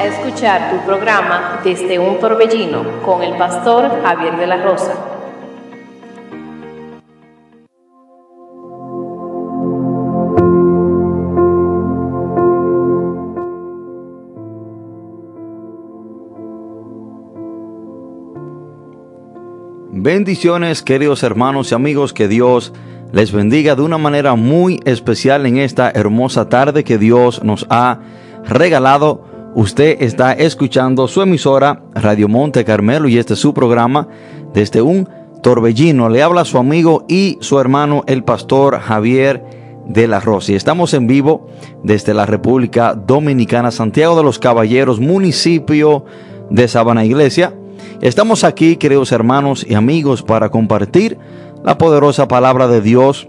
a escuchar tu programa Desde un Torbellino con el pastor Javier de la Rosa. Bendiciones queridos hermanos y amigos, que Dios les bendiga de una manera muy especial en esta hermosa tarde que Dios nos ha regalado. Usted está escuchando su emisora Radio Monte Carmelo y este es su programa desde un torbellino. Le habla su amigo y su hermano el pastor Javier de la Rosa. Estamos en vivo desde la República Dominicana, Santiago de los Caballeros, municipio de Sabana Iglesia. Estamos aquí, queridos hermanos y amigos, para compartir la poderosa palabra de Dios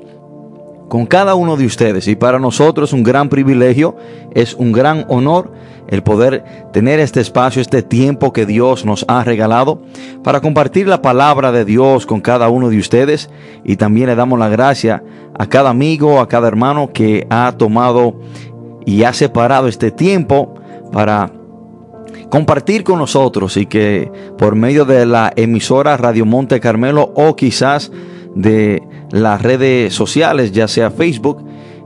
con cada uno de ustedes. Y para nosotros es un gran privilegio, es un gran honor el poder tener este espacio, este tiempo que Dios nos ha regalado para compartir la palabra de Dios con cada uno de ustedes. Y también le damos la gracia a cada amigo, a cada hermano que ha tomado y ha separado este tiempo para compartir con nosotros y que por medio de la emisora Radio Monte Carmelo o quizás de las redes sociales, ya sea Facebook,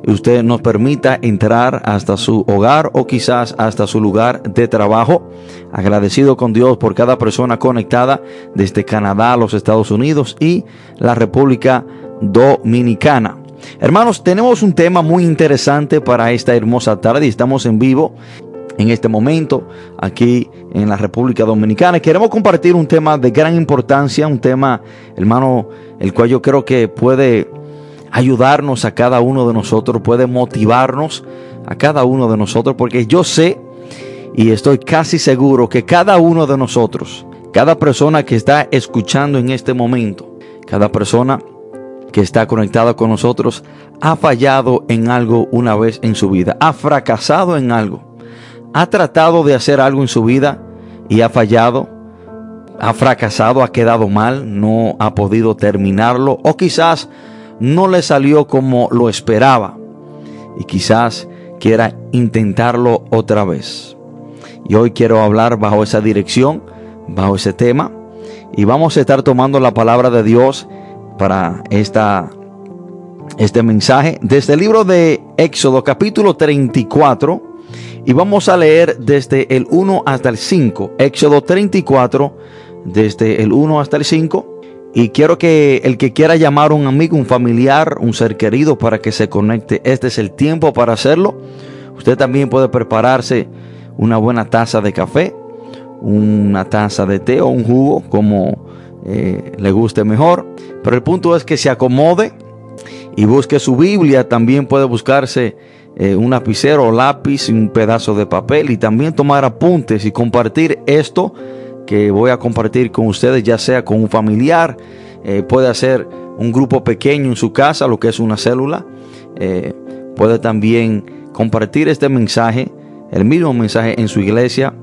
usted nos permita entrar hasta su hogar o quizás hasta su lugar de trabajo. Agradecido con Dios por cada persona conectada desde Canadá, los Estados Unidos y la República Dominicana. Hermanos, tenemos un tema muy interesante para esta hermosa tarde y estamos en vivo en este momento aquí en la República Dominicana. Queremos compartir un tema de gran importancia, un tema, hermano, el cual yo creo que puede ayudarnos a cada uno de nosotros, puede motivarnos a cada uno de nosotros, porque yo sé y estoy casi seguro que cada uno de nosotros, cada persona que está escuchando en este momento, cada persona que está conectada con nosotros, ha fallado en algo una vez en su vida, ha fracasado en algo ha tratado de hacer algo en su vida y ha fallado, ha fracasado, ha quedado mal, no ha podido terminarlo o quizás no le salió como lo esperaba y quizás quiera intentarlo otra vez. Y hoy quiero hablar bajo esa dirección, bajo ese tema y vamos a estar tomando la palabra de Dios para esta este mensaje desde el libro de Éxodo capítulo 34 y vamos a leer desde el 1 hasta el 5, Éxodo 34, desde el 1 hasta el 5. Y quiero que el que quiera llamar a un amigo, un familiar, un ser querido para que se conecte, este es el tiempo para hacerlo. Usted también puede prepararse una buena taza de café, una taza de té o un jugo, como eh, le guste mejor. Pero el punto es que se acomode y busque su Biblia. También puede buscarse eh, un lapicero o lápiz, un pedazo de papel y también tomar apuntes y compartir esto que voy a compartir con ustedes, ya sea con un familiar, eh, puede hacer un grupo pequeño en su casa, lo que es una célula, eh, puede también compartir este mensaje, el mismo mensaje en su iglesia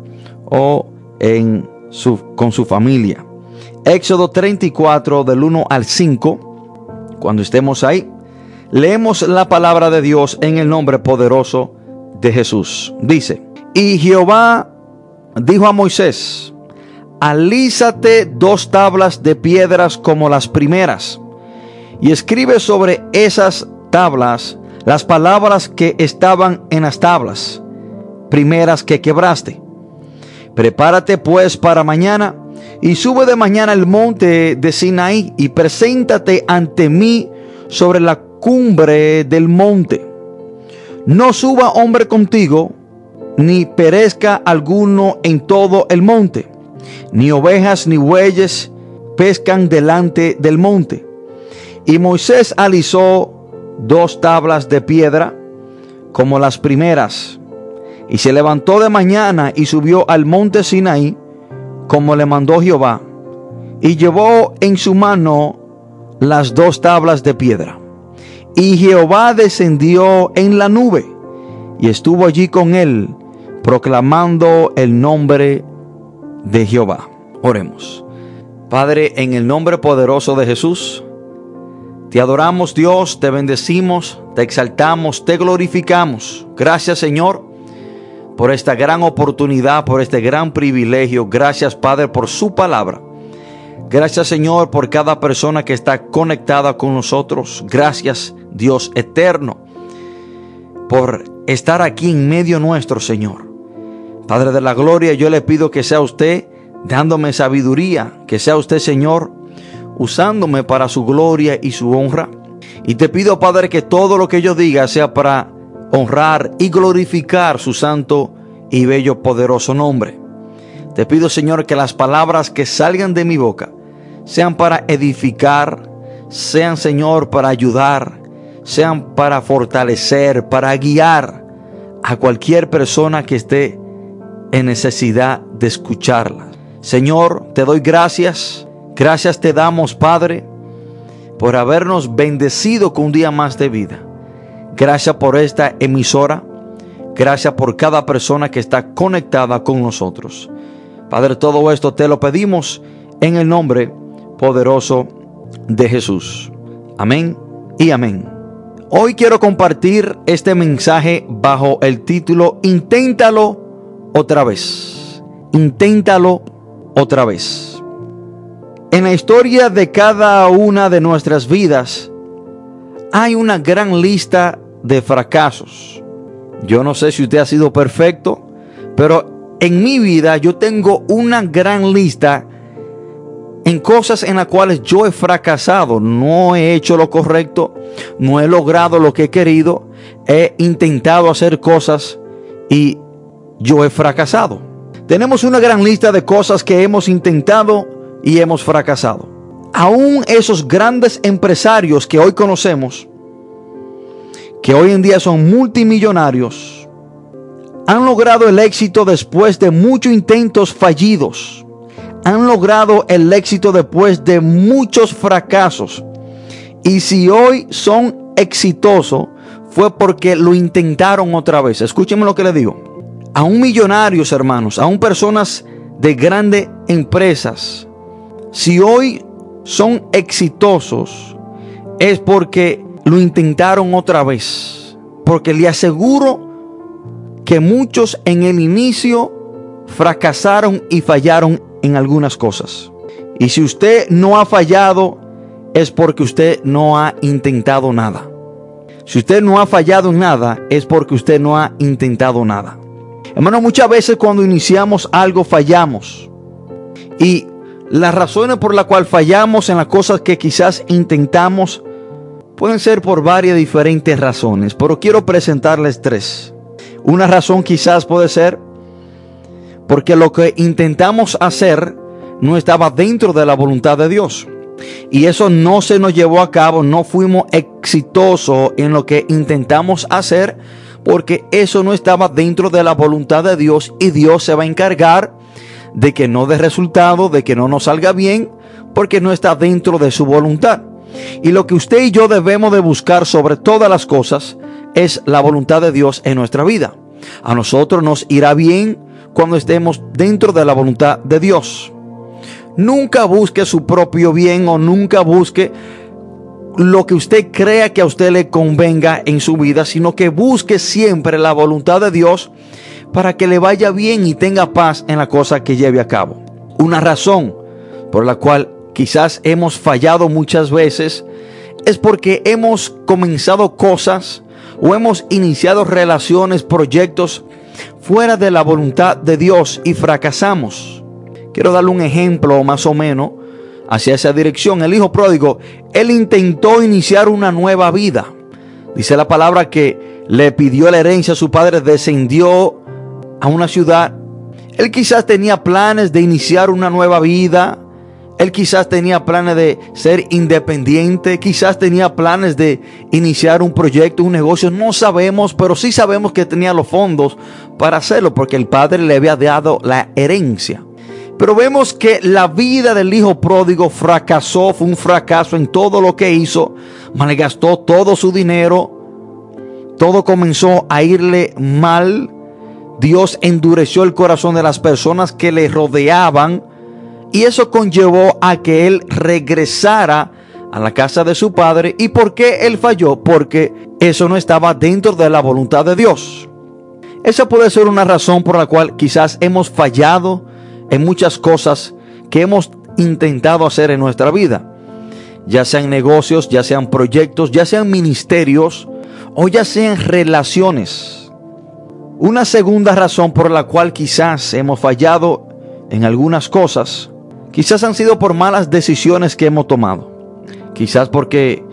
o en su, con su familia. Éxodo 34 del 1 al 5, cuando estemos ahí, Leemos la palabra de Dios en el nombre poderoso de Jesús. Dice, y Jehová dijo a Moisés, alízate dos tablas de piedras como las primeras, y escribe sobre esas tablas las palabras que estaban en las tablas primeras que quebraste. Prepárate pues para mañana y sube de mañana al monte de Sinaí y preséntate ante mí sobre la cumbre del monte. No suba hombre contigo, ni perezca alguno en todo el monte, ni ovejas ni bueyes pescan delante del monte. Y Moisés alisó dos tablas de piedra como las primeras, y se levantó de mañana y subió al monte Sinaí, como le mandó Jehová, y llevó en su mano las dos tablas de piedra. Y Jehová descendió en la nube y estuvo allí con él, proclamando el nombre de Jehová. Oremos. Padre, en el nombre poderoso de Jesús, te adoramos Dios, te bendecimos, te exaltamos, te glorificamos. Gracias Señor por esta gran oportunidad, por este gran privilegio. Gracias, Padre, por su palabra. Gracias, Señor, por cada persona que está conectada con nosotros. Gracias, Dios eterno, por estar aquí en medio nuestro, Señor. Padre de la gloria, yo le pido que sea usted dándome sabiduría, que sea usted, Señor, usándome para su gloria y su honra. Y te pido, Padre, que todo lo que yo diga sea para honrar y glorificar su santo y bello poderoso nombre. Te pido, Señor, que las palabras que salgan de mi boca sean para edificar, sean, Señor, para ayudar, sean para fortalecer, para guiar a cualquier persona que esté en necesidad de escucharla. Señor, te doy gracias. Gracias te damos, Padre, por habernos bendecido con un día más de vida. Gracias por esta emisora. Gracias por cada persona que está conectada con nosotros. Padre, todo esto te lo pedimos en el nombre poderoso de Jesús. Amén y amén. Hoy quiero compartir este mensaje bajo el título Inténtalo otra vez. Inténtalo otra vez. En la historia de cada una de nuestras vidas hay una gran lista de fracasos. Yo no sé si usted ha sido perfecto, pero en mi vida yo tengo una gran lista en cosas en las cuales yo he fracasado. No he hecho lo correcto, no he logrado lo que he querido, he intentado hacer cosas y yo he fracasado. Tenemos una gran lista de cosas que hemos intentado y hemos fracasado. Aún esos grandes empresarios que hoy conocemos, que hoy en día son multimillonarios, han logrado el éxito después de muchos intentos fallidos. Han logrado el éxito después de muchos fracasos. Y si hoy son exitosos, fue porque lo intentaron otra vez. Escúchenme lo que le digo. Aún millonarios, hermanos, aún personas de grandes empresas, si hoy son exitosos, es porque lo intentaron otra vez. Porque le aseguro que muchos en el inicio fracasaron y fallaron en algunas cosas. Y si usted no ha fallado, es porque usted no ha intentado nada. Si usted no ha fallado en nada, es porque usted no ha intentado nada. Hermano, muchas veces cuando iniciamos algo fallamos. Y las razones por las cuales fallamos en las cosas que quizás intentamos Pueden ser por varias diferentes razones, pero quiero presentarles tres. Una razón quizás puede ser porque lo que intentamos hacer no estaba dentro de la voluntad de Dios. Y eso no se nos llevó a cabo, no fuimos exitosos en lo que intentamos hacer porque eso no estaba dentro de la voluntad de Dios y Dios se va a encargar de que no dé resultado, de que no nos salga bien, porque no está dentro de su voluntad. Y lo que usted y yo debemos de buscar sobre todas las cosas es la voluntad de Dios en nuestra vida. A nosotros nos irá bien cuando estemos dentro de la voluntad de Dios. Nunca busque su propio bien o nunca busque lo que usted crea que a usted le convenga en su vida, sino que busque siempre la voluntad de Dios para que le vaya bien y tenga paz en la cosa que lleve a cabo. Una razón por la cual quizás hemos fallado muchas veces es porque hemos comenzado cosas o hemos iniciado relaciones, proyectos fuera de la voluntad de Dios y fracasamos. Quiero darle un ejemplo más o menos hacia esa dirección. El hijo pródigo, él intentó iniciar una nueva vida. Dice la palabra que le pidió la herencia a su padre, descendió a una ciudad. Él quizás tenía planes de iniciar una nueva vida, él quizás tenía planes de ser independiente, quizás tenía planes de iniciar un proyecto, un negocio, no sabemos, pero sí sabemos que tenía los fondos para hacerlo porque el padre le había dado la herencia. Pero vemos que la vida del hijo pródigo fracasó, fue un fracaso en todo lo que hizo, malgastó todo su dinero, todo comenzó a irle mal. Dios endureció el corazón de las personas que le rodeaban y eso conllevó a que él regresara a la casa de su padre. ¿Y por qué él falló? Porque eso no estaba dentro de la voluntad de Dios. Esa puede ser una razón por la cual quizás hemos fallado en muchas cosas que hemos intentado hacer en nuestra vida. Ya sean negocios, ya sean proyectos, ya sean ministerios o ya sean relaciones. Una segunda razón por la cual quizás hemos fallado en algunas cosas, quizás han sido por malas decisiones que hemos tomado. Quizás porque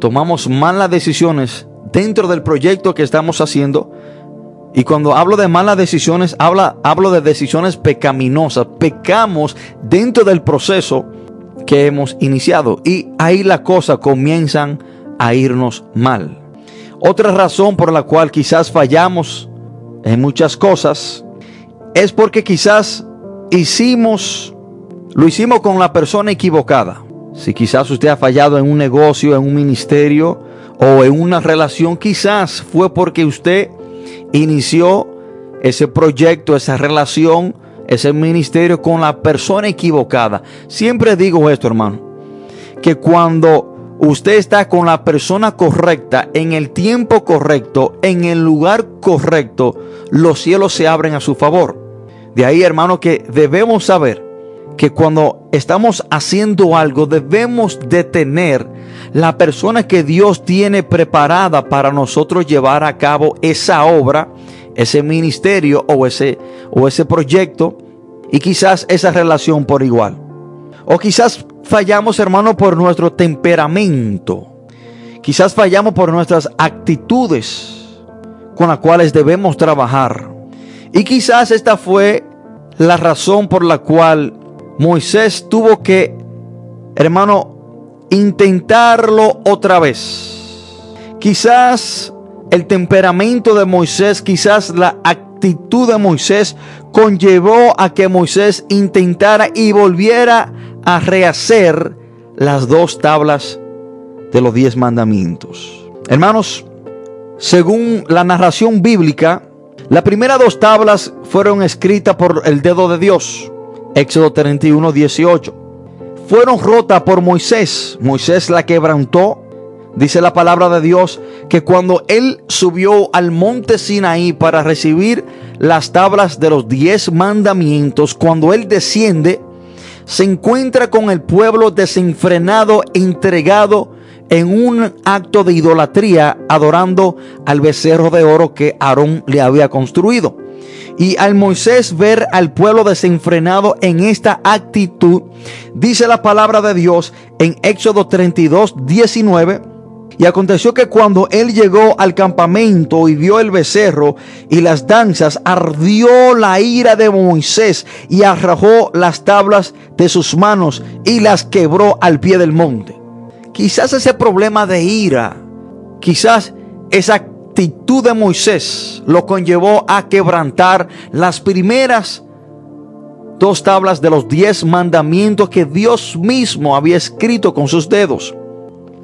tomamos malas decisiones dentro del proyecto que estamos haciendo. Y cuando hablo de malas decisiones, habla, hablo de decisiones pecaminosas. Pecamos dentro del proceso que hemos iniciado. Y ahí las cosas comienzan a irnos mal. Otra razón por la cual quizás fallamos en muchas cosas es porque quizás hicimos, lo hicimos con la persona equivocada. Si quizás usted ha fallado en un negocio, en un ministerio o en una relación, quizás fue porque usted inició ese proyecto, esa relación, ese ministerio con la persona equivocada. Siempre digo esto, hermano, que cuando usted está con la persona correcta, en el tiempo correcto, en el lugar correcto, los cielos se abren a su favor. De ahí, hermano, que debemos saber que cuando estamos haciendo algo debemos detener la persona que Dios tiene preparada para nosotros llevar a cabo esa obra, ese ministerio o ese, o ese proyecto y quizás esa relación por igual. O quizás fallamos, hermano, por nuestro temperamento. Quizás fallamos por nuestras actitudes con las cuales debemos trabajar. Y quizás esta fue la razón por la cual Moisés tuvo que, hermano, intentarlo otra vez. Quizás el temperamento de Moisés, quizás la actitud de Moisés conllevó a que Moisés intentara y volviera a rehacer las dos tablas de los diez mandamientos. Hermanos, según la narración bíblica, las primeras dos tablas fueron escritas por el dedo de Dios. Éxodo 31, 18. Fueron rotas por Moisés. Moisés la quebrantó. Dice la palabra de Dios que cuando él subió al monte Sinaí para recibir las tablas de los diez mandamientos, cuando él desciende, se encuentra con el pueblo desenfrenado, entregado en un acto de idolatría, adorando al becerro de oro que Aarón le había construido. Y al Moisés ver al pueblo desenfrenado en esta actitud, dice la palabra de Dios en Éxodo 32, 19. Y aconteció que cuando él llegó al campamento y vio el becerro y las danzas, ardió la ira de Moisés y arrojó las tablas de sus manos y las quebró al pie del monte. Quizás ese problema de ira, quizás esa actitud de Moisés lo conllevó a quebrantar las primeras dos tablas de los diez mandamientos que Dios mismo había escrito con sus dedos.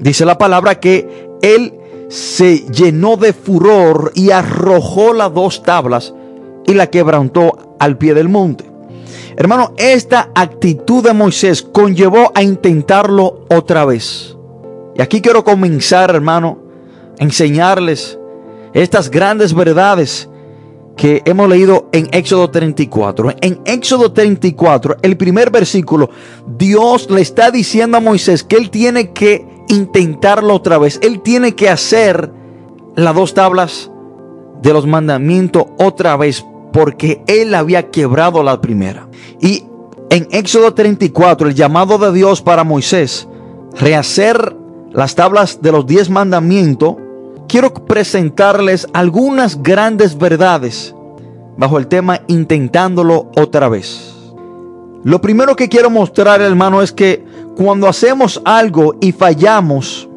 Dice la palabra que él se llenó de furor y arrojó las dos tablas y la quebrantó al pie del monte. Hermano, esta actitud de Moisés conllevó a intentarlo otra vez. Y aquí quiero comenzar, hermano, a enseñarles estas grandes verdades que hemos leído en Éxodo 34. En Éxodo 34, el primer versículo, Dios le está diciendo a Moisés que él tiene que intentarlo otra vez. Él tiene que hacer las dos tablas de los mandamientos otra vez porque él había quebrado la primera. Y en Éxodo 34, el llamado de Dios para Moisés, rehacer las tablas de los diez mandamientos, quiero presentarles algunas grandes verdades bajo el tema intentándolo otra vez. Lo primero que quiero mostrar, hermano, es que cuando hacemos algo y fallamos,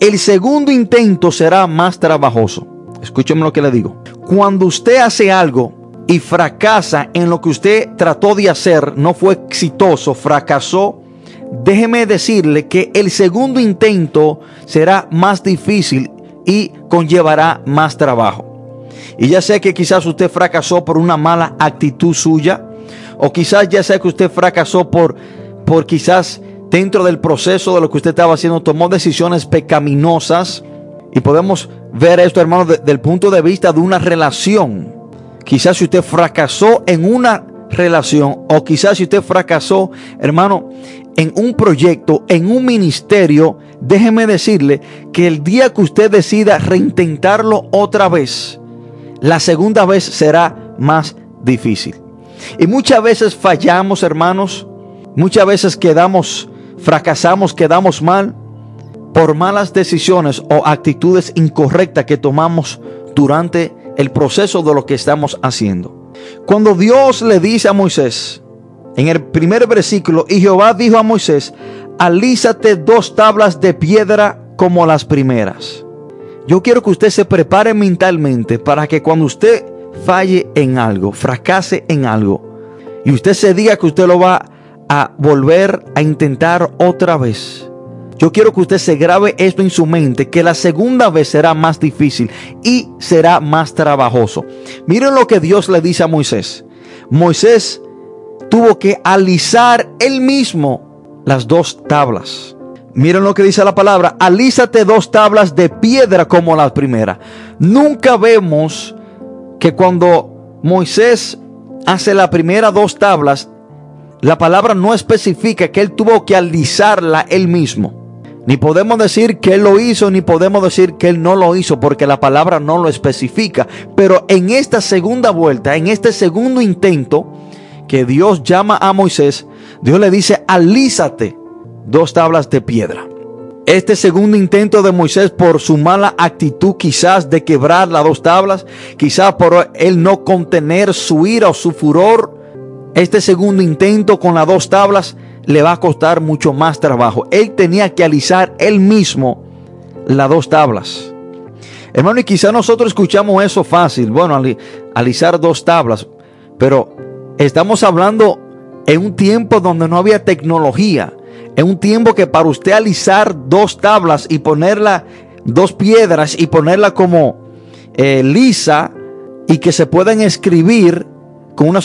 el segundo intento será más trabajoso. Escúcheme lo que le digo. Cuando usted hace algo y fracasa en lo que usted trató de hacer, no fue exitoso, fracasó, déjeme decirle que el segundo intento será más difícil y conllevará más trabajo. Y ya sé que quizás usted fracasó por una mala actitud suya, o quizás ya sé que usted fracasó por, por quizás dentro del proceso de lo que usted estaba haciendo, tomó decisiones pecaminosas. Y podemos ver esto, hermano, desde el punto de vista de una relación. quizás si usted fracasó en una relación o quizás si usted fracasó, hermano, en un proyecto, en un ministerio, déjeme decirle que el día que usted decida reintentarlo otra vez, la segunda vez será más difícil. Y muchas veces fallamos, hermanos, muchas veces quedamos, fracasamos, quedamos mal por malas decisiones o actitudes incorrectas que tomamos durante el proceso de lo que estamos haciendo. Cuando Dios le dice a Moisés, en el primer versículo, y Jehová dijo a Moisés, alízate dos tablas de piedra como las primeras. Yo quiero que usted se prepare mentalmente para que cuando usted falle en algo, fracase en algo, y usted se diga que usted lo va a volver a intentar otra vez, yo quiero que usted se grabe esto en su mente, que la segunda vez será más difícil y será más trabajoso. Miren lo que Dios le dice a Moisés. Moisés tuvo que alisar él mismo las dos tablas. Miren lo que dice la palabra, alízate dos tablas de piedra como la primera. Nunca vemos que cuando Moisés hace la primera dos tablas, la palabra no especifica que él tuvo que alisarla él mismo. Ni podemos decir que Él lo hizo, ni podemos decir que Él no lo hizo, porque la palabra no lo especifica. Pero en esta segunda vuelta, en este segundo intento que Dios llama a Moisés, Dios le dice, alízate dos tablas de piedra. Este segundo intento de Moisés por su mala actitud quizás de quebrar las dos tablas, quizás por él no contener su ira o su furor, este segundo intento con las dos tablas le va a costar mucho más trabajo. Él tenía que alisar él mismo las dos tablas. Hermano, y quizá nosotros escuchamos eso fácil. Bueno, alisar dos tablas. Pero estamos hablando en un tiempo donde no había tecnología. En un tiempo que para usted alisar dos tablas y ponerla, dos piedras y ponerla como eh, lisa y que se puedan escribir con una,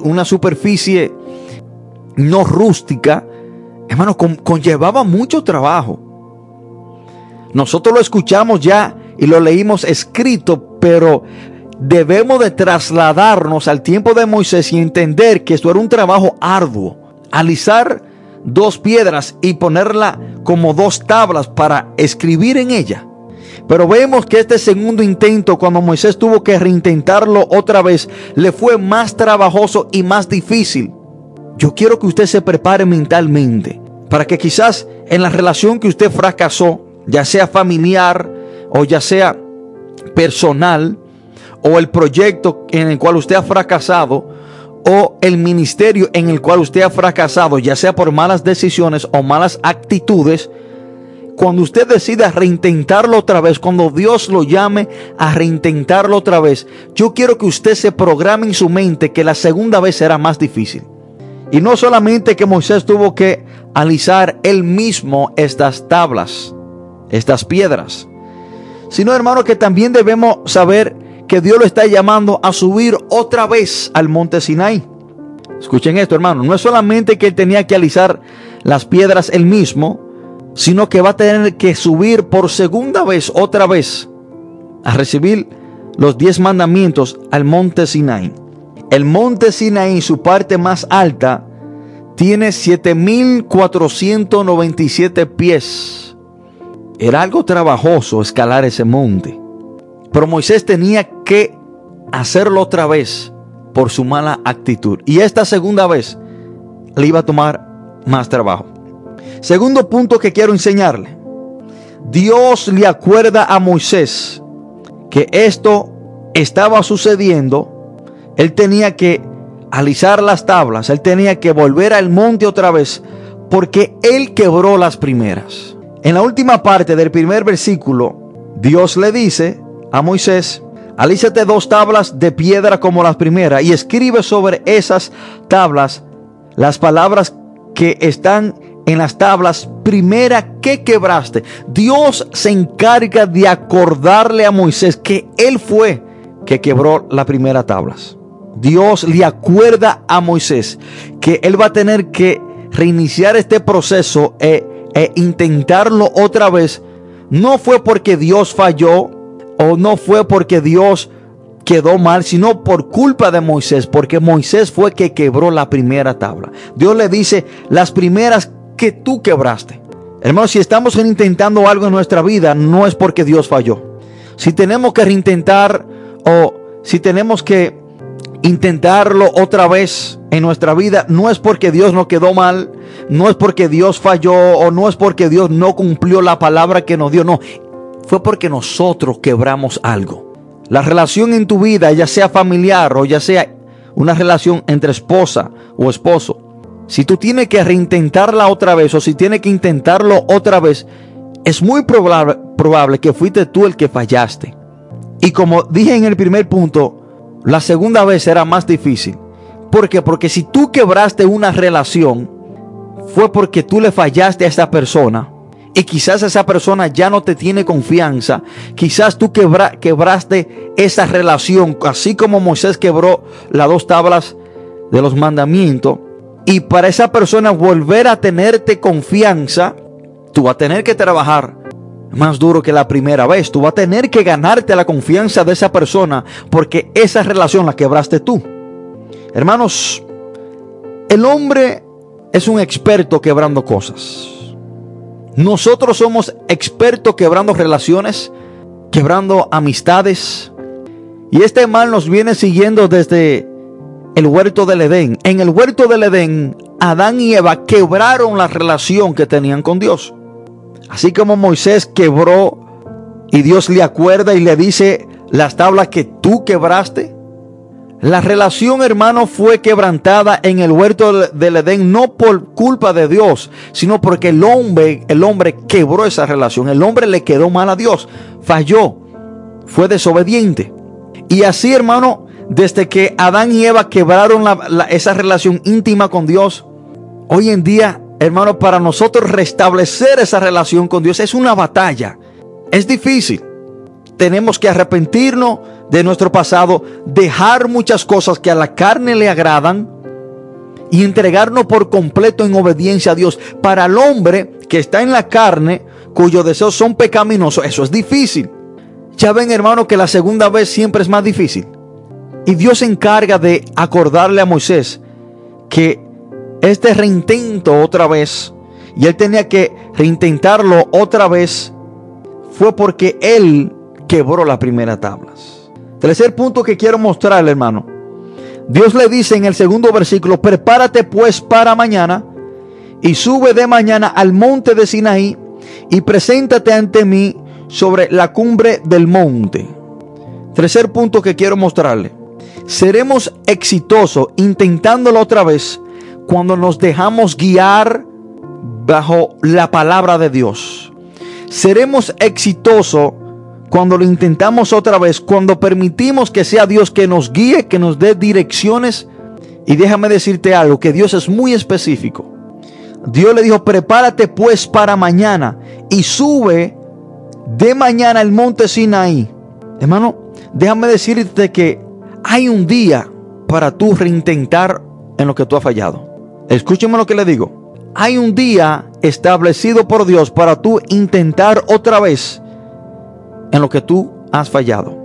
una superficie no rústica, hermano, conllevaba mucho trabajo. Nosotros lo escuchamos ya y lo leímos escrito, pero debemos de trasladarnos al tiempo de Moisés y entender que esto era un trabajo arduo. Alisar dos piedras y ponerla como dos tablas para escribir en ella. Pero vemos que este segundo intento, cuando Moisés tuvo que reintentarlo otra vez, le fue más trabajoso y más difícil. Yo quiero que usted se prepare mentalmente para que quizás en la relación que usted fracasó, ya sea familiar o ya sea personal, o el proyecto en el cual usted ha fracasado, o el ministerio en el cual usted ha fracasado, ya sea por malas decisiones o malas actitudes, cuando usted decida reintentarlo otra vez, cuando Dios lo llame a reintentarlo otra vez, yo quiero que usted se programe en su mente que la segunda vez será más difícil. Y no solamente que Moisés tuvo que alisar él mismo estas tablas, estas piedras, sino hermano que también debemos saber que Dios lo está llamando a subir otra vez al monte Sinai. Escuchen esto, hermano. No es solamente que él tenía que alisar las piedras él mismo, sino que va a tener que subir por segunda vez, otra vez, a recibir los diez mandamientos al monte Sinai. El monte Sinaí, su parte más alta, tiene 7497 pies. Era algo trabajoso escalar ese monte. Pero Moisés tenía que hacerlo otra vez por su mala actitud. Y esta segunda vez le iba a tomar más trabajo. Segundo punto que quiero enseñarle. Dios le acuerda a Moisés que esto estaba sucediendo él tenía que alisar las tablas, él tenía que volver al monte otra vez, porque él quebró las primeras. En la última parte del primer versículo, Dios le dice a Moisés, alízate dos tablas de piedra como las primeras y escribe sobre esas tablas las palabras que están en las tablas primera que quebraste. Dios se encarga de acordarle a Moisés que él fue que quebró las primeras tablas. Dios le acuerda a Moisés que él va a tener que reiniciar este proceso e, e, intentarlo otra vez. No fue porque Dios falló o no fue porque Dios quedó mal, sino por culpa de Moisés, porque Moisés fue que quebró la primera tabla. Dios le dice, las primeras que tú quebraste. Hermanos, si estamos intentando algo en nuestra vida, no es porque Dios falló. Si tenemos que reintentar o si tenemos que intentarlo otra vez en nuestra vida, no es porque Dios no quedó mal, no es porque Dios falló o no es porque Dios no cumplió la palabra que nos dio, no, fue porque nosotros quebramos algo. La relación en tu vida, ya sea familiar o ya sea una relación entre esposa o esposo, si tú tienes que reintentarla otra vez o si tienes que intentarlo otra vez, es muy probable, que fuiste tú el que fallaste. Y como dije en el primer punto, la segunda vez será más difícil. ¿Por qué? Porque si tú quebraste una relación, fue porque tú le fallaste a esa persona. Y quizás esa persona ya no te tiene confianza. Quizás tú quebraste esa relación, así como Moisés quebró las dos tablas de los mandamientos. Y para esa persona volver a tenerte confianza, tú vas a tener que trabajar más duro que la primera vez. Tú vas a tener que ganarte la confianza de esa persona porque esa relación la quebraste tú. Hermanos, el hombre es un experto quebrando cosas. Nosotros somos expertos quebrando relaciones, quebrando amistades. Y este mal nos viene siguiendo desde el huerto del Edén. En el huerto del Edén, Adán y Eva quebraron la relación que tenían con Dios. Así como Moisés quebró y Dios le acuerda y le dice las tablas que tú quebraste. La relación, hermano, fue quebrantada en el huerto del Edén no por culpa de Dios, sino porque el hombre, el hombre quebró esa relación. El hombre le quedó mal a Dios, falló, fue desobediente. Y así, hermano, desde que Adán y Eva quebraron esa relación íntima con Dios, hoy en día, hermano, para nosotros restablecer esa relación con Dios es una batalla. Es difícil. Tenemos que arrepentirnos de nuestro pasado, dejar muchas cosas que a la carne le agradan y entregarnos por completo en obediencia a Dios. Para el hombre que está en la carne, cuyos deseos son pecaminosos, eso es difícil. Ya ven, hermano, que la segunda vez siempre es más difícil. Y Dios se encarga de acordarle a Moisés que este reintento otra vez, y él tenía que reintentarlo otra vez, fue porque él quebró las primeras tablas. Tercer punto que quiero mostrarle, hermano. Dios le dice en el segundo versículo, prepárate pues para mañana y sube de mañana al monte de Sinaí y preséntate ante mí sobre la cumbre del monte. Tercer punto que quiero mostrarle. Seremos exitosos intentándolo otra vez cuando nos dejamos guiar bajo la palabra de Dios. Seremos exitosos cuando lo intentamos otra vez, cuando permitimos que sea Dios que nos guíe, que nos dé direcciones. Y déjame decirte algo, que Dios es muy específico. Dios le dijo, prepárate pues para mañana y sube de mañana el monte Sinaí. Hermano, déjame decirte que hay un día para tú reintentar en lo que tú has fallado. Escúcheme lo que le digo. Hay un día establecido por Dios para tú intentar otra vez en lo que tú has fallado.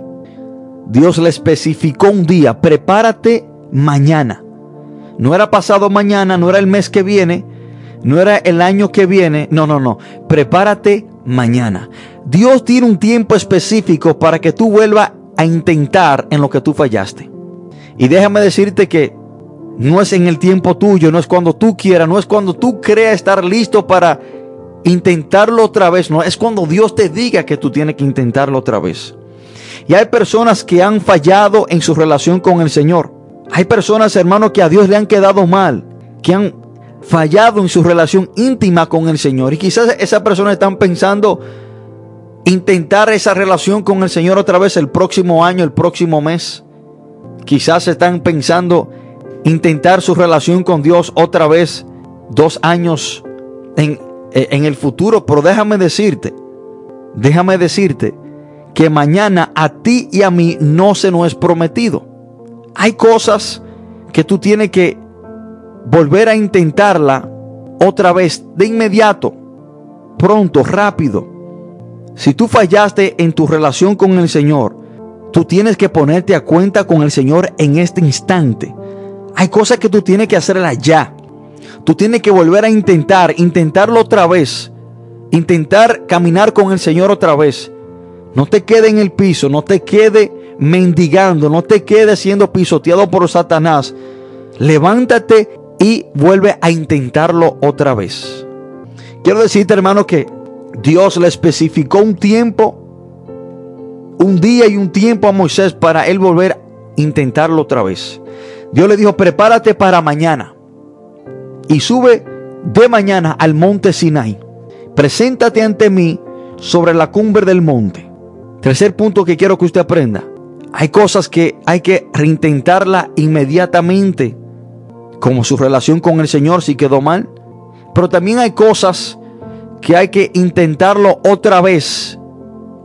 Dios le especificó un día, prepárate mañana. No era pasado mañana, no era el mes que viene, no era el año que viene, no, no, no, prepárate mañana. Dios tiene un tiempo específico para que tú vuelvas a intentar en lo que tú fallaste. Y déjame decirte que no es en el tiempo tuyo, no es cuando tú quieras, no es cuando tú creas estar listo para intentarlo otra vez, no, es cuando Dios te diga que tú tienes que intentarlo otra vez. Y hay personas que han fallado en su relación con el Señor. Hay personas, hermanos, que a Dios le han quedado mal, que han fallado en su relación íntima con el Señor. Y quizás esas personas están pensando, intentar esa relación con el Señor otra vez el próximo año, el próximo mes. Quizás están pensando intentar su relación con Dios otra vez dos años en, en el futuro. Pero déjame decirte, déjame decirte que mañana a ti y a mí no se nos es prometido. Hay cosas que tú tienes que volver a intentarla otra vez de inmediato, pronto, rápido. Si tú fallaste en tu relación con el Señor, tú tienes que ponerte a cuenta con el Señor en este instante. Hay cosas que tú tienes que hacerlas ya. Tú tienes que volver a intentar, intentarlo otra vez. Intentar caminar con el Señor otra vez. No te quede en el piso, no te quede mendigando, no te quede siendo pisoteado por Satanás. Levántate y vuelve a intentarlo otra vez. Quiero decirte, hermano, que Dios le especificó un tiempo, un día y un tiempo a Moisés para él volver a intentarlo otra vez. Dios le dijo, prepárate para mañana y sube de mañana al monte Sinai. Preséntate ante mí sobre la cumbre del monte. Tercer punto que quiero que usted aprenda. Hay cosas que hay que reintentarla inmediatamente, como su relación con el Señor si quedó mal. Pero también hay cosas que hay que intentarlo otra vez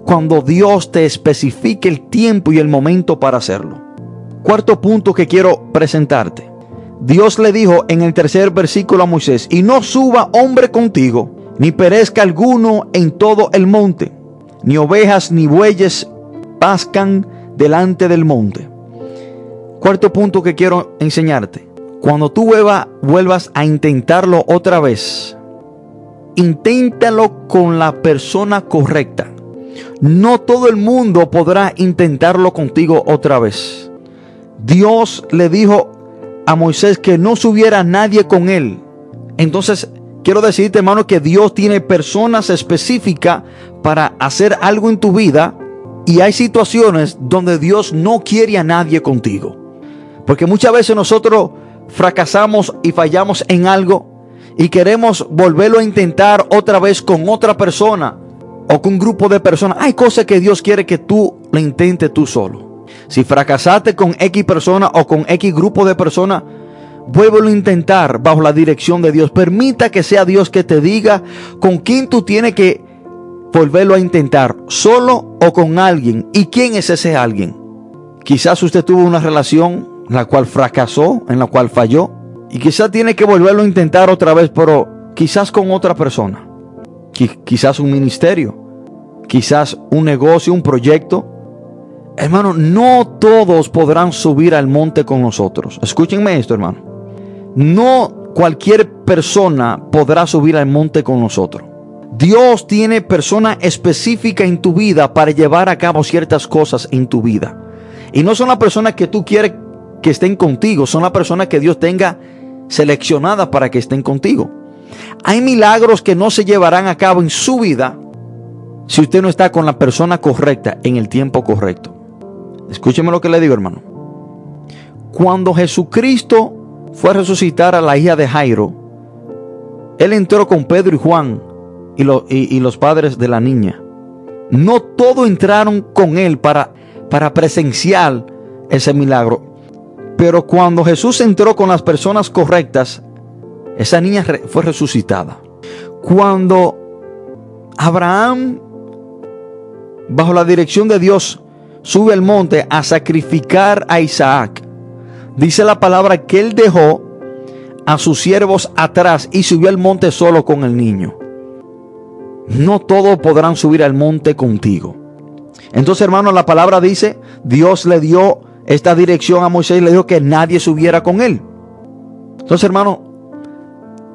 cuando Dios te especifique el tiempo y el momento para hacerlo. Cuarto punto que quiero presentarte. Dios le dijo en el tercer versículo a Moisés, y no suba hombre contigo, ni perezca alguno en todo el monte, ni ovejas ni bueyes pascan delante del monte. Cuarto punto que quiero enseñarte. Cuando tú vuelvas a intentarlo otra vez, inténtalo con la persona correcta. No todo el mundo podrá intentarlo contigo otra vez. Dios le dijo a Moisés que no subiera nadie con él. Entonces, quiero decirte, hermano, que Dios tiene personas específicas para hacer algo en tu vida y hay situaciones donde Dios no quiere a nadie contigo. Porque muchas veces nosotros fracasamos y fallamos en algo y queremos volverlo a intentar otra vez con otra persona o con un grupo de personas. Hay cosas que Dios quiere que tú lo intentes tú solo. Si fracasaste con X persona o con X grupo de personas, vuélvelo a intentar bajo la dirección de Dios. Permita que sea Dios que te diga con quién tú tienes que volverlo a intentar, solo o con alguien. ¿Y quién es ese alguien? Quizás usted tuvo una relación en la cual fracasó, en la cual falló. Y quizás tiene que volverlo a intentar otra vez, pero quizás con otra persona. Quizás un ministerio. Quizás un negocio, un proyecto. Hermano, no todos podrán subir al monte con nosotros. Escúchenme esto, hermano. No cualquier persona podrá subir al monte con nosotros. Dios tiene persona específica en tu vida para llevar a cabo ciertas cosas en tu vida. Y no son las personas que tú quieres que estén contigo, son las personas que Dios tenga seleccionadas para que estén contigo. Hay milagros que no se llevarán a cabo en su vida si usted no está con la persona correcta en el tiempo correcto. Escúcheme lo que le digo, hermano. Cuando Jesucristo fue a resucitar a la hija de Jairo, él entró con Pedro y Juan y, los padres de la niña. No todos entraron con él para, para presenciar ese milagro. Pero cuando Jesús entró con las personas correctas, esa niña fue resucitada. Cuando Abraham, bajo la dirección de Dios, sube al monte a sacrificar a Isaac, dice la palabra que él dejó a sus siervos atrás y subió al monte solo con el niño. No todos podrán subir al monte contigo. Entonces, hermano, la palabra dice, Dios le dio esta dirección a Moisés le dijo que nadie subiera con él. Entonces, hermano,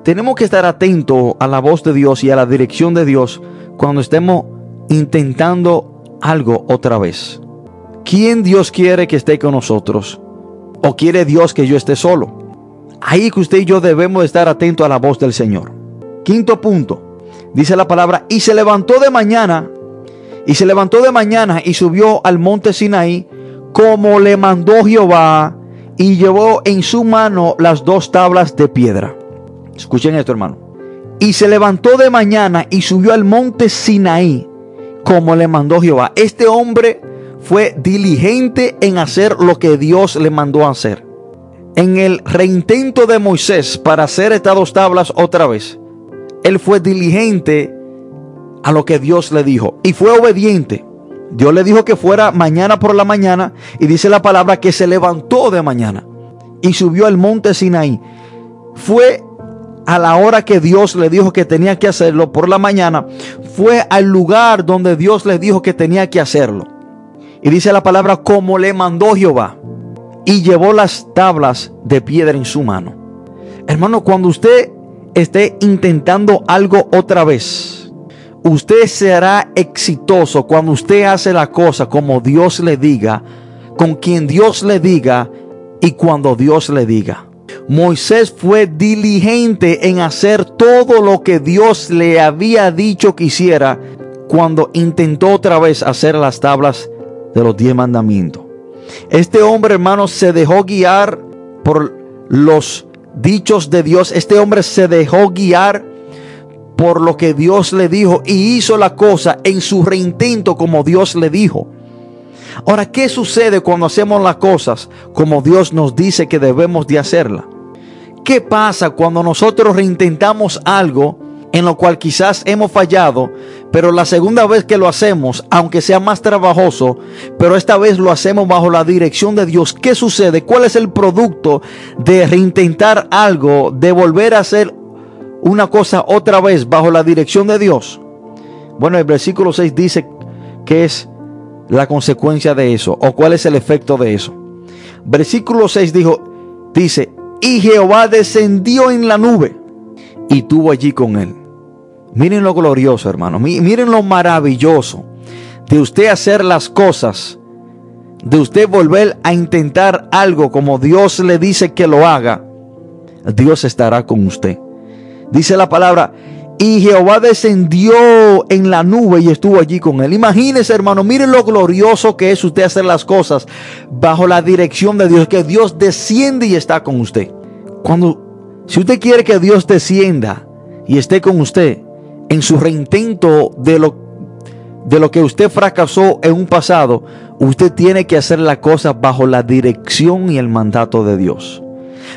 tenemos que estar atentos a la voz de Dios y a la dirección de Dios cuando estemos intentando algo otra vez. ¿Quién Dios quiere que esté con nosotros? ¿O quiere Dios que yo esté solo? Ahí que usted y yo debemos estar atentos a la voz del Señor. Quinto punto. Dice la palabra, y se levantó de mañana, y se levantó de mañana y subió al monte Sinaí como le mandó Jehová y llevó en su mano las dos tablas de piedra. Escuchen esto, hermano. Y se levantó de mañana y subió al monte Sinaí como le mandó Jehová. Este hombre fue diligente en hacer lo que Dios le mandó hacer. En el reintento de Moisés para hacer estas dos tablas otra vez, él fue diligente a lo que Dios le dijo y fue obediente. Dios le dijo que fuera mañana por la mañana y dice la palabra que se levantó de mañana y subió al monte Sinaí. Fue a la hora que Dios le dijo que tenía que hacerlo por la mañana, fue al lugar donde Dios le dijo que tenía que hacerlo. Y dice la palabra como le mandó Jehová. Y llevó las tablas de piedra en su mano. Hermano, cuando usted esté intentando algo otra vez, usted será exitoso cuando usted hace la cosa como Dios le diga, con quien Dios le diga y cuando Dios le diga. Moisés fue diligente en hacer todo lo que Dios le había dicho que hiciera cuando intentó otra vez hacer las tablas de los diez mandamientos. Este hombre, hermano, se dejó guiar por los dichos de Dios. Este hombre se dejó guiar por lo que Dios le dijo y hizo la cosa en su reintento como Dios le dijo. Ahora, ¿qué sucede cuando hacemos las cosas como Dios nos dice que debemos de hacerla? ¿Qué pasa cuando nosotros reintentamos algo en lo cual quizás hemos fallado, pero la segunda vez que lo hacemos, aunque sea más trabajoso, pero esta vez lo hacemos bajo la dirección de Dios, ¿qué sucede? ¿Cuál es el producto de reintentar algo, de volver a hacer una cosa otra vez bajo la dirección de Dios? Bueno, el versículo 6 dice que es la consecuencia de eso o cuál es el efecto de eso. Versículo 6 dijo, dice, y Jehová descendió en la nube y tuvo allí con él. Miren lo glorioso, hermano. Miren lo maravilloso de usted hacer las cosas, de usted volver a intentar algo como Dios le dice que lo haga. Dios estará con usted. Dice la palabra, y Jehová descendió en la nube y estuvo allí con él. Imagínese, hermano, miren lo glorioso que es usted hacer las cosas bajo la dirección de Dios, que Dios desciende y está con usted. Cuando, si usted quiere que Dios descienda y esté con usted en su reintento de lo, de lo que usted fracasó en un pasado, usted tiene que hacer las cosas bajo la dirección y el mandato de Dios.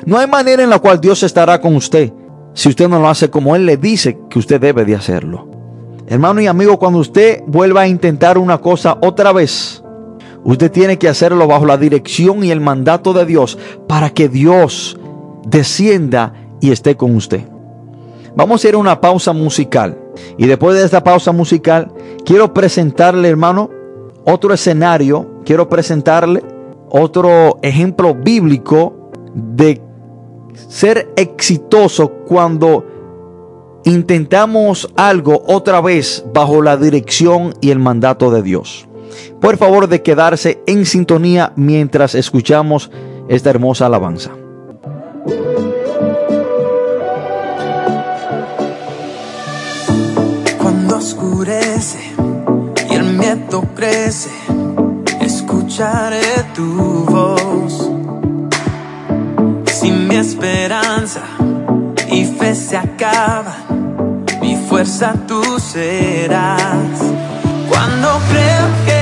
No hay manera en la cual Dios estará con usted si usted no lo hace como Él le dice que usted debe de hacerlo. Hermano y amigo, cuando usted vuelva a intentar una cosa otra vez, usted tiene que hacerlo bajo la dirección y el mandato de Dios para que Dios descienda y esté con usted. Vamos a ir a una pausa musical. Y después de esta pausa musical, quiero presentarle, hermano, otro escenario. Quiero presentarle otro ejemplo bíblico de ser exitoso cuando intentamos algo otra vez bajo la dirección y el mandato de Dios. Por favor de quedarse en sintonía mientras escuchamos esta hermosa alabanza. Miedo crece, escucharé tu voz mi esperanza y fe se acaba, mi fuerza tú serás. Cuando creo que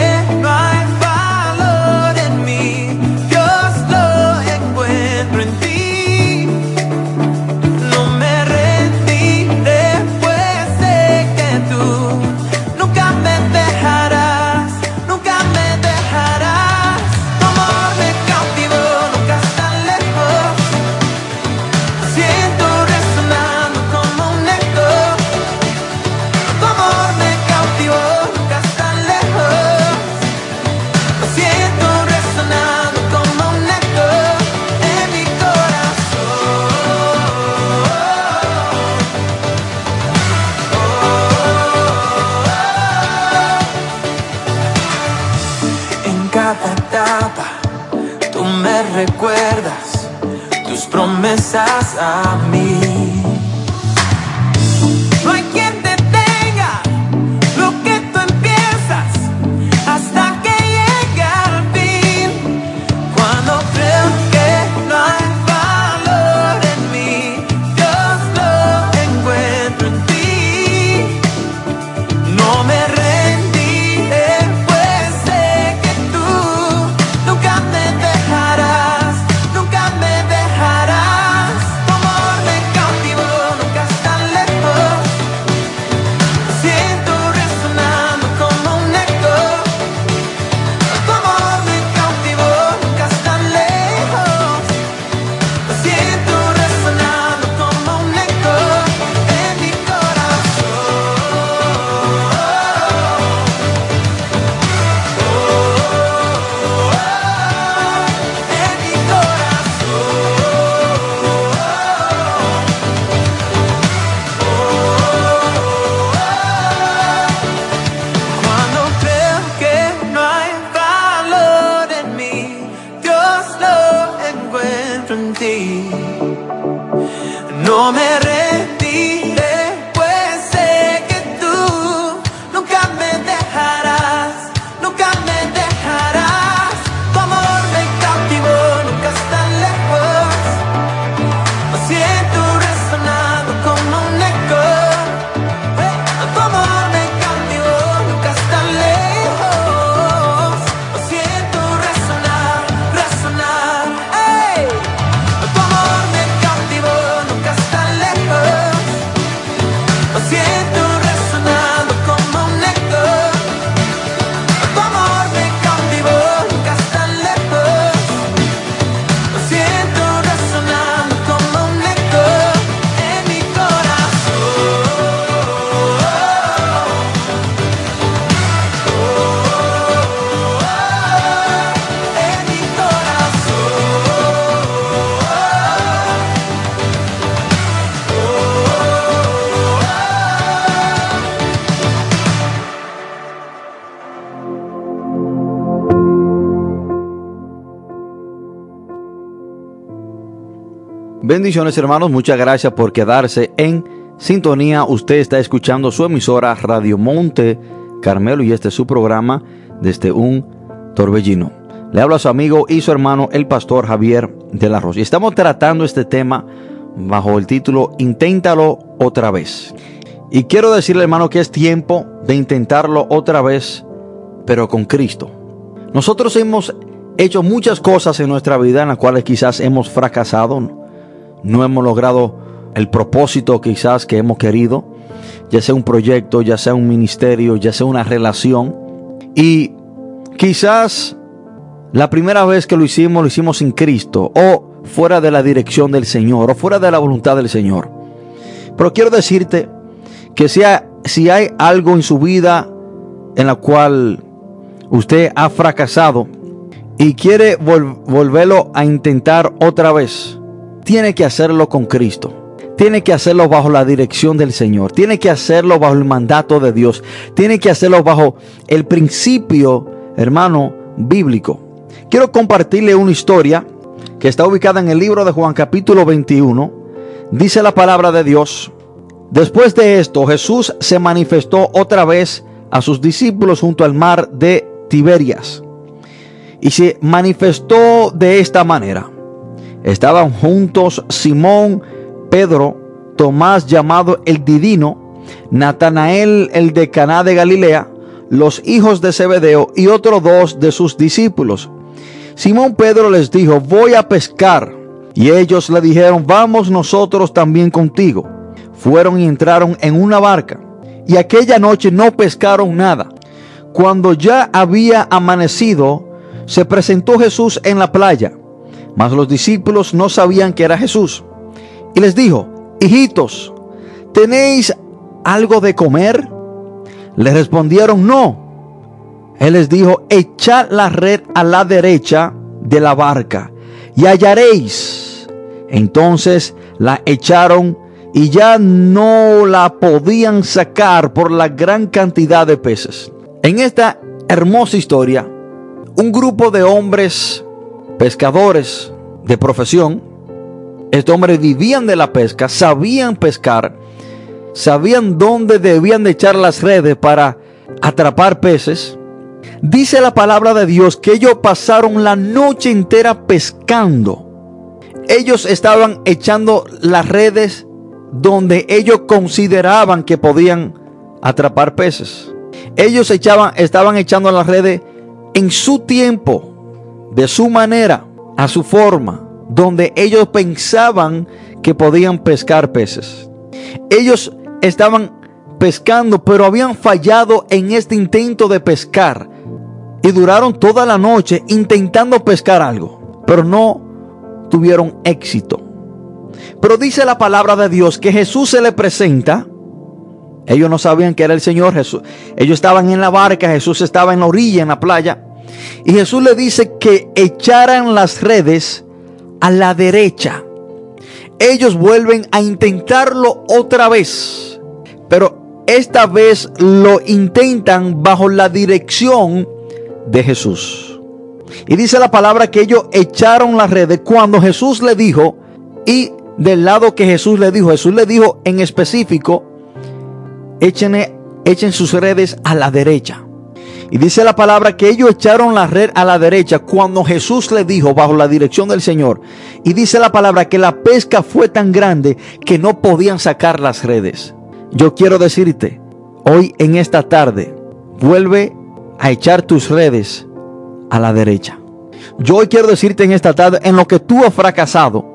Bendiciones hermanos, muchas gracias por quedarse en sintonía. Usted está escuchando su emisora Radio Monte Carmelo y este es su programa desde un torbellino. Le habla a su amigo y su hermano el pastor Javier de la Rosa. Y estamos tratando este tema bajo el título Inténtalo otra vez. Y quiero decirle hermano que es tiempo de intentarlo otra vez, pero con Cristo. Nosotros hemos hecho muchas cosas en nuestra vida en las cuales quizás hemos fracasado, ¿no? hemos logrado el propósito quizás que hemos querido, ya sea un proyecto, ya sea un ministerio, ya sea una relación. Y quizás la primera vez que lo hicimos, lo hicimos sin Cristo, o fuera de la dirección del Señor, o fuera de la voluntad del Señor. Pero quiero decirte que si hay, algo en su vida en la cual usted ha fracasado y quiere vol- volverlo a intentar otra vez, tiene que hacerlo con Cristo. Tiene que hacerlo bajo la dirección del Señor. Tiene que hacerlo bajo el mandato de Dios. Tiene que hacerlo bajo el principio, hermano, bíblico. Quiero compartirle una historia que está ubicada en el libro de Juan capítulo 21. Dice la palabra de Dios. Después de esto, Jesús se manifestó otra vez a sus discípulos junto al mar de Tiberias. Y se manifestó de esta manera. Estaban juntos Simón, Pedro, Tomás llamado el Didino, Natanael el de Caná de Galilea, los hijos de Zebedeo y otros dos de sus discípulos. Simón Pedro les dijo, voy a pescar. Y ellos le dijeron, vamos nosotros también contigo. Fueron y entraron en una barca. Y aquella noche no pescaron nada. Cuando ya había amanecido, se presentó Jesús en la playa. Mas los discípulos no sabían que era Jesús. Y les dijo, hijitos, ¿tenéis algo de comer? Le respondieron, no. Él les dijo, echad la red a la derecha de la barca y hallaréis. Entonces la echaron y ya no la podían sacar por la gran cantidad de peces. En esta hermosa historia, un grupo de hombres pescadores de profesión, estos hombres vivían de la pesca, sabían pescar, sabían dónde debían de echar las redes para atrapar peces. Dice la palabra de Dios que ellos pasaron la noche entera pescando. Ellos estaban echando las redes donde ellos consideraban que podían atrapar peces. Ellos estaban echando las redes en su tiempo, de su manera, a su forma, donde ellos pensaban que podían pescar peces. Ellos estaban pescando, pero habían fallado en este intento de pescar. Y duraron toda la noche intentando pescar algo, pero no tuvieron éxito. Pero dice la palabra de Dios que Jesús se le presenta. Ellos no sabían que era el Señor Jesús. Ellos estaban en la barca, Jesús estaba en la orilla, en la playa. Y Jesús le dice que echaran las redes a la derecha. Ellos vuelven a intentarlo otra vez. Pero esta vez lo intentan bajo la dirección de Jesús. Y dice la palabra que ellos echaron las redes cuando Jesús le dijo, y del lado que Jesús le dijo. Jesús le dijo en específico, echen, echen sus redes a la derecha. Y dice la palabra que ellos echaron la red a la derecha cuando Jesús le dijo bajo la dirección del Señor. Y dice la palabra que la pesca fue tan grande que no podían sacar las redes. Yo quiero decirte, hoy en esta tarde, vuelve a echar tus redes a la derecha. Yo hoy quiero decirte en esta tarde, en lo que tú has fracasado,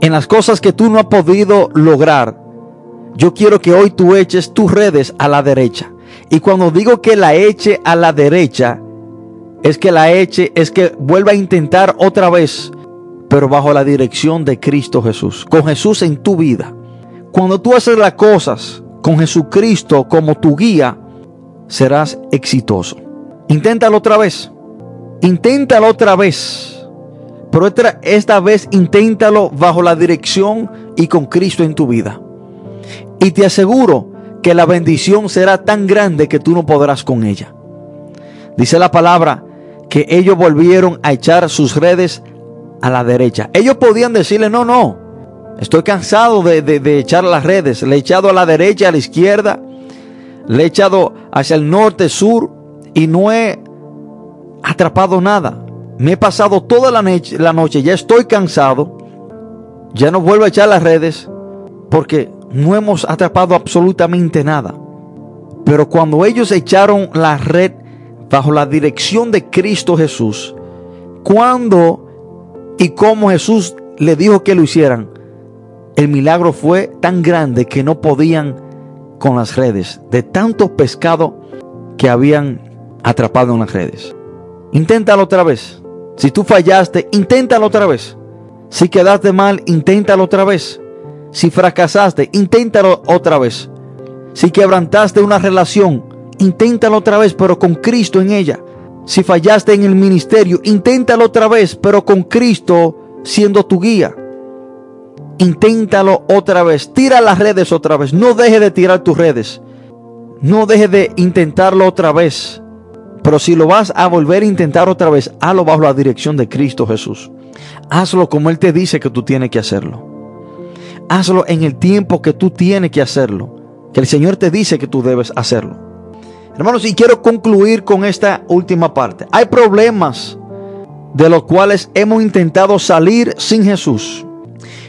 en las cosas que tú no has podido lograr, yo quiero que hoy tú eches tus redes a la derecha. Y cuando digo que la eche a la derecha, es que la eche, es que vuelva a intentar otra vez, pero bajo la dirección de Cristo Jesús, con Jesús en tu vida. Cuando tú haces las cosas con Jesucristo como tu guía, serás exitoso. Inténtalo otra vez. Inténtalo otra vez. Pero esta, esta vez inténtalo bajo la dirección y con Cristo en tu vida. Y te aseguro que la bendición será tan grande que tú no podrás con ella. Dice la palabra que ellos volvieron a echar sus redes a la derecha. Ellos podían decirle, no, no, estoy cansado de, echar las redes. Le he echado a la derecha, a la izquierda, le he echado hacia el norte, sur, y no he atrapado nada. Me he pasado toda la, la noche, ya estoy cansado, ya no vuelvo a echar las redes, porque no hemos atrapado absolutamente nada. Pero cuando ellos echaron la red bajo la dirección de Cristo Jesús, cuando y cómo Jesús le dijo que lo hicieran, el milagro fue tan grande que no podían con las redes, de tanto pescado que habían atrapado en las redes. Inténtalo otra vez. Si tú fallaste, inténtalo otra vez. Si quedaste mal, inténtalo otra vez. Si fracasaste, inténtalo otra vez. Si quebrantaste una relación, inténtalo otra vez, pero con Cristo en ella. Si fallaste en el ministerio, inténtalo otra vez, pero con Cristo siendo tu guía. Inténtalo otra vez. Tira las redes otra vez. No deje de tirar tus redes. No deje de intentarlo otra vez. Pero si lo vas a volver a intentar otra vez, hazlo bajo la dirección de Cristo Jesús. Hazlo como Él te dice que tú tienes que hacerlo. Hazlo en el tiempo que tú tienes que hacerlo. Que el Señor te dice que tú debes hacerlo. Hermanos, y quiero concluir con esta última parte. Hay problemas de los cuales hemos intentado salir sin Jesús.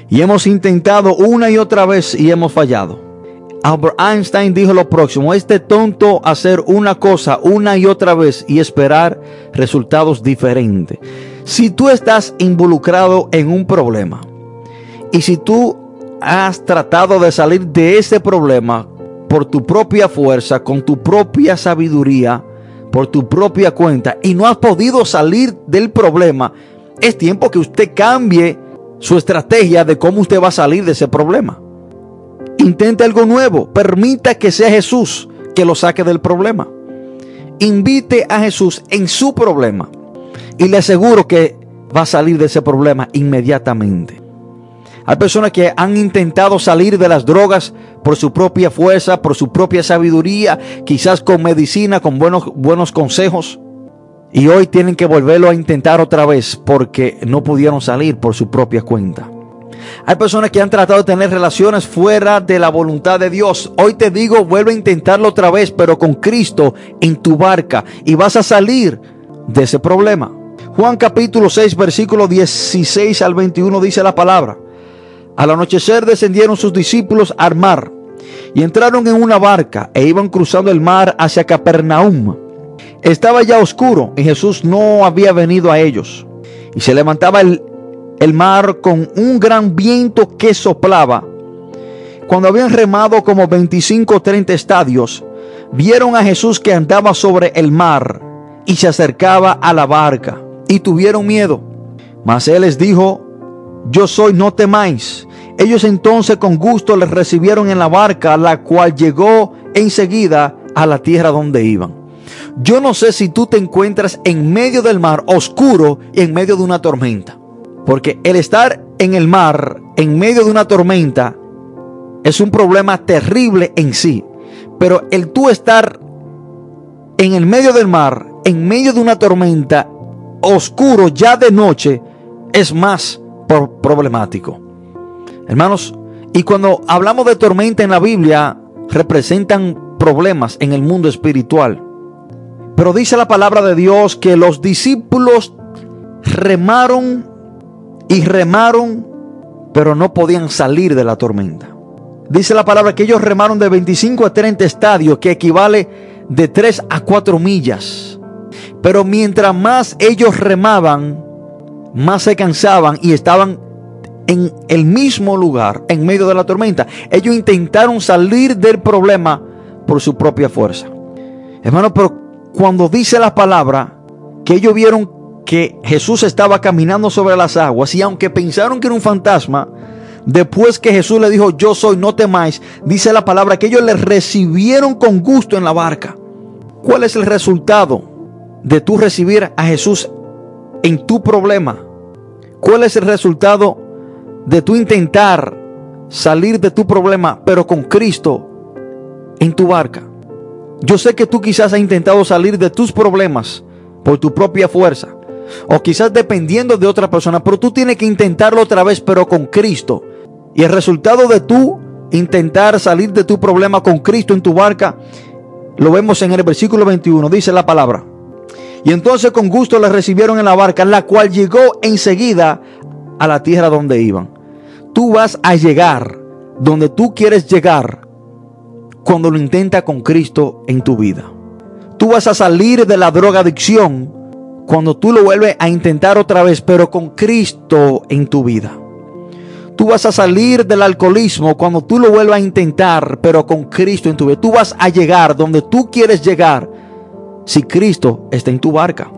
Y hemos intentado una y otra vez y hemos fallado. Albert Einstein dijo lo próximo, este tonto hacer una cosa una y otra vez y esperar resultados diferentes. Si tú estás involucrado en un problema y si tú has tratado de salir de ese problema por tu propia fuerza, con tu propia sabiduría, por tu propia cuenta y no has podido salir del problema, es tiempo que usted cambie su estrategia de cómo usted va a salir de ese problema. Intente algo nuevo, permita que sea Jesús que lo saque del problema. Invite a Jesús en su problema y le aseguro que va a salir de ese problema inmediatamente. Hay personas que han intentado salir de las drogas por su propia fuerza, por su propia sabiduría, quizás con medicina, con buenos, buenos consejos. Y hoy tienen que volverlo a intentar otra vez porque no pudieron salir por su propia cuenta. Hay personas que han tratado de tener relaciones fuera de la voluntad de Dios. Hoy te digo, vuelve a intentarlo otra vez, pero con Cristo en tu barca y vas a salir de ese problema. Juan capítulo 6, versículo 16 al 21 dice la palabra. Al anochecer descendieron sus discípulos al mar y entraron en una barca e iban cruzando el mar hacia Capernaum. Estaba ya oscuro y Jesús no había venido a ellos. Y se levantaba el, el mar con un gran viento que soplaba. Cuando habían remado como 25 o 30 estadios, vieron a Jesús que andaba sobre el mar y se acercaba a la barca y tuvieron miedo. Mas él les dijo, yo soy, no temáis. Ellos entonces con gusto les recibieron en la barca, la cual llegó enseguida a la tierra donde iban. Yo no sé si tú te encuentras en medio del mar oscuro y en medio de una tormenta. Porque el estar en el mar, en medio de una tormenta, es un problema terrible en sí. Pero el tú estar en el medio del mar, en medio de una tormenta, oscuro ya de noche, es más problemático. Hermanos, y cuando hablamos de tormenta en la Biblia, representan problemas en el mundo espiritual. Pero dice la palabra de Dios que los discípulos remaron y remaron, pero no podían salir de la tormenta. Dice la palabra que ellos remaron de 25 a 30 estadios, que equivale de 3 a 4 millas. Pero mientras más ellos remaban, más se cansaban y estaban en el mismo lugar, en medio de la tormenta. Ellos intentaron salir del problema por su propia fuerza. Hermano, pero cuando dice la palabra que ellos vieron que Jesús estaba caminando sobre las aguas y aunque pensaron que era un fantasma, después que Jesús le dijo, yo soy, no temáis, dice la palabra que ellos le recibieron con gusto en la barca. ¿Cuál es el resultado de tú recibir a Jesús en tu problema? ¿Cuál es el resultado de tú intentar salir de tu problema, pero con Cristo en tu barca? Yo sé que tú quizás has intentado salir de tus problemas por tu propia fuerza. O quizás dependiendo de otra persona. Pero tú tienes que intentarlo otra vez, pero con Cristo. Y el resultado de tú intentar salir de tu problema con Cristo en tu barca, lo vemos en el versículo 21. Dice la palabra. Y entonces con gusto la recibieron en la barca, la cual llegó enseguida a la tierra donde iban. Tú vas a llegar donde tú quieres llegar cuando lo intenta con Cristo en tu vida. Tú vas a salir de la drogadicción cuando tú lo vuelves a intentar otra vez, pero con Cristo en tu vida. Tú vas a salir del alcoholismo cuando tú lo vuelvas a intentar, pero con Cristo en tu vida. Tú vas a llegar donde tú quieres llegar si Cristo está en tu barca.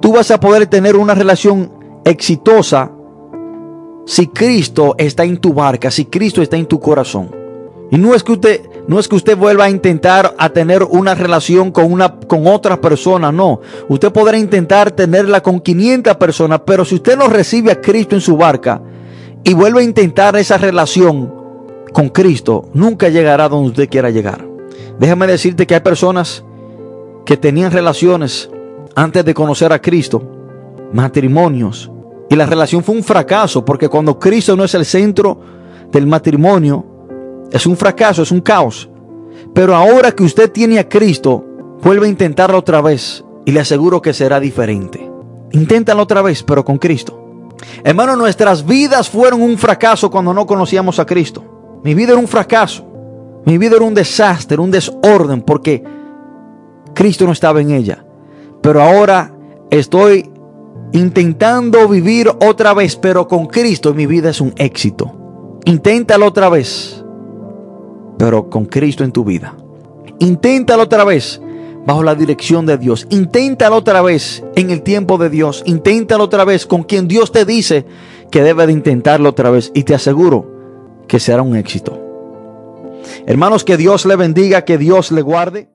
Tú vas a poder tener una relación exitosa si Cristo está en tu barca, si Cristo está en tu corazón. Y no es que usted no es que usted vuelva a intentar a tener una relación con una con otra persona, no. Usted podrá intentar tenerla con 500 personas, pero si usted no recibe a Cristo en su barca y vuelve a intentar esa relación con Cristo, nunca llegará donde usted quiera llegar. Déjame decirte que hay personas que tenían relaciones antes de conocer a Cristo, matrimonios, y la relación fue un fracaso, porque cuando Cristo no es el centro del matrimonio, es un fracaso, es un caos. Pero ahora que usted tiene a Cristo, vuelve a intentarlo otra vez y le aseguro que será diferente. Inténtalo otra vez, pero con Cristo. Hermano, nuestras vidas fueron un fracaso cuando no conocíamos a Cristo. Mi vida era un fracaso. Mi vida era un desastre, un desorden, porque Cristo no estaba en ella. Pero ahora estoy intentando vivir otra vez, pero con Cristo mi vida es un éxito. Inténtalo otra vez pero con Cristo en tu vida. Inténtalo otra vez bajo la dirección de Dios. Inténtalo otra vez en el tiempo de Dios. Inténtalo otra vez con quien Dios te dice que debe de intentarlo otra vez. Y te aseguro que será un éxito. Hermanos, que Dios le bendiga, que Dios le guarde.